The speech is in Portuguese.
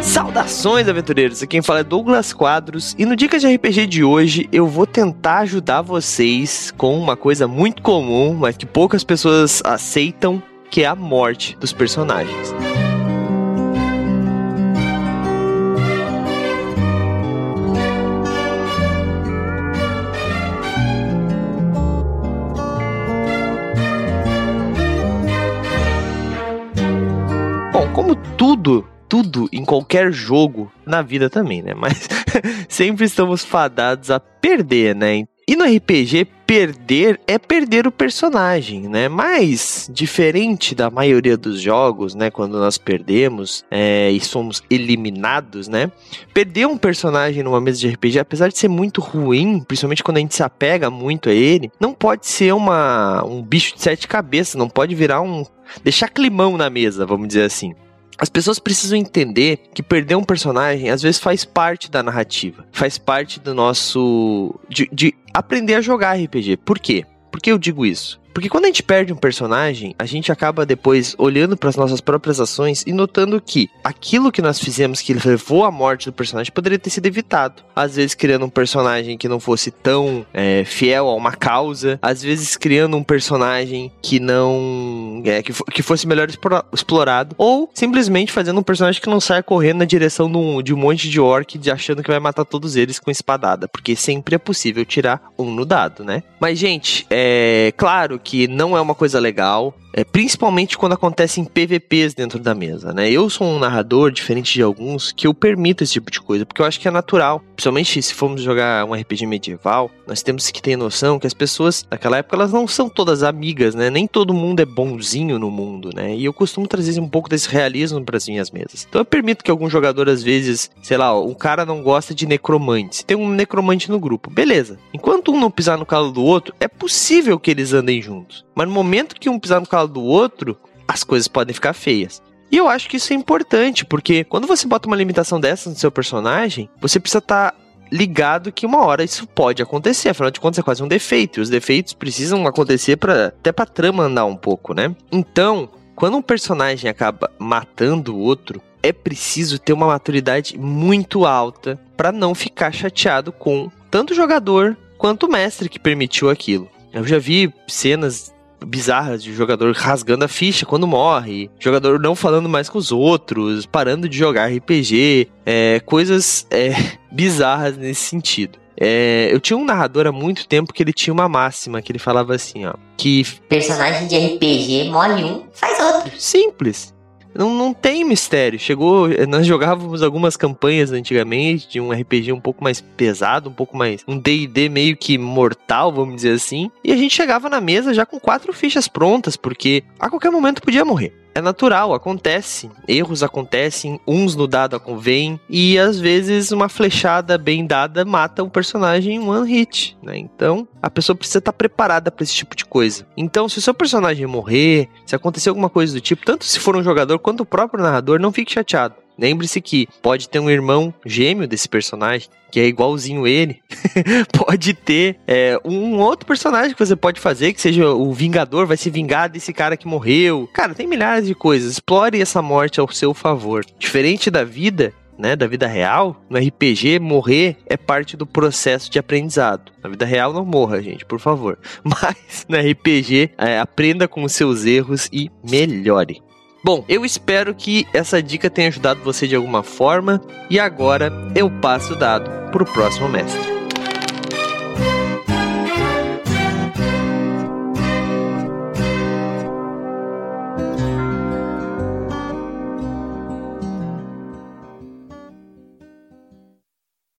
Saudações, aventureiros! Aqui quem fala é Douglas Quadros e no Dicas de RPG de hoje eu vou tentar ajudar vocês com uma coisa muito comum, mas que poucas pessoas aceitam, que é a morte dos personagens. Como tudo tudo em qualquer jogo, na vida também, né? Mas sempre estamos fadados a perder, né? E no RPG, perder é perder o personagem, né? Mas, diferente da maioria dos jogos, né? Quando nós perdemos é, e somos eliminados, né? Perder um personagem numa mesa de RPG, apesar de ser muito ruim, principalmente quando a gente se apega muito a ele, não pode ser uma, um bicho de sete cabeças, não pode virar um. deixar climão na mesa, vamos dizer assim. As pessoas precisam entender que perder um personagem às vezes faz parte da narrativa, faz parte do nosso. de, de aprender a jogar RPG. Por quê? Por que eu digo isso? Porque quando a gente perde um personagem, a gente acaba depois olhando para as nossas próprias ações e notando que aquilo que nós fizemos que levou à morte do personagem poderia ter sido evitado. Às vezes criando um personagem que não fosse tão é, fiel a uma causa, às vezes criando um personagem que não é, que, que fosse melhor explorado, ou simplesmente fazendo um personagem que não saia correndo na direção de um, de um monte de orc achando que vai matar todos eles com espadada, porque sempre é possível tirar um no dado, né? Mas gente, é claro que não é uma coisa legal. É, principalmente quando acontece em PVPs dentro da mesa, né? Eu sou um narrador, diferente de alguns, que eu permito esse tipo de coisa, porque eu acho que é natural. Principalmente se formos jogar um RPG medieval, nós temos que ter noção que as pessoas naquela época elas não são todas amigas, né? Nem todo mundo é bonzinho no mundo, né? E eu costumo trazer um pouco desse realismo para as minhas mesas. Então eu permito que algum jogador, às vezes, sei lá, um cara não gosta de necromantes. Tem um necromante no grupo, beleza. Enquanto um não pisar no calo do outro, é possível que eles andem juntos. Mas no momento que um pisar no calo do outro, as coisas podem ficar feias. E eu acho que isso é importante, porque quando você bota uma limitação dessa no seu personagem, você precisa estar tá ligado que uma hora isso pode acontecer. Afinal de contas, é quase um defeito. E os defeitos precisam acontecer para até pra trama andar um pouco, né? Então, quando um personagem acaba matando o outro, é preciso ter uma maturidade muito alta para não ficar chateado com tanto o jogador quanto o mestre que permitiu aquilo. Eu já vi cenas bizarras de jogador rasgando a ficha quando morre, jogador não falando mais com os outros, parando de jogar RPG, é, coisas é, bizarras nesse sentido. É, eu tinha um narrador há muito tempo que ele tinha uma máxima que ele falava assim, ó, que personagem de RPG mole um, faz outro. Simples. Não, não tem mistério. Chegou. Nós jogávamos algumas campanhas antigamente de um RPG um pouco mais pesado, um pouco mais. Um DD meio que mortal, vamos dizer assim. E a gente chegava na mesa já com quatro fichas prontas, porque a qualquer momento podia morrer é natural, acontece. Erros acontecem, uns no dado convém, e às vezes uma flechada bem dada mata o personagem em one hit, né? Então, a pessoa precisa estar preparada para esse tipo de coisa. Então, se o seu personagem morrer, se acontecer alguma coisa do tipo, tanto se for um jogador quanto o próprio narrador, não fique chateado. Lembre-se que pode ter um irmão gêmeo desse personagem, que é igualzinho ele. pode ter é, um outro personagem que você pode fazer, que seja o Vingador, vai se vingar desse cara que morreu. Cara, tem milhares de coisas. Explore essa morte ao seu favor. Diferente da vida, né, da vida real, no RPG, morrer é parte do processo de aprendizado. Na vida real, não morra, gente, por favor. Mas no RPG, é, aprenda com os seus erros e melhore. Bom, eu espero que essa dica tenha ajudado você de alguma forma e agora eu passo o dado para o próximo mestre.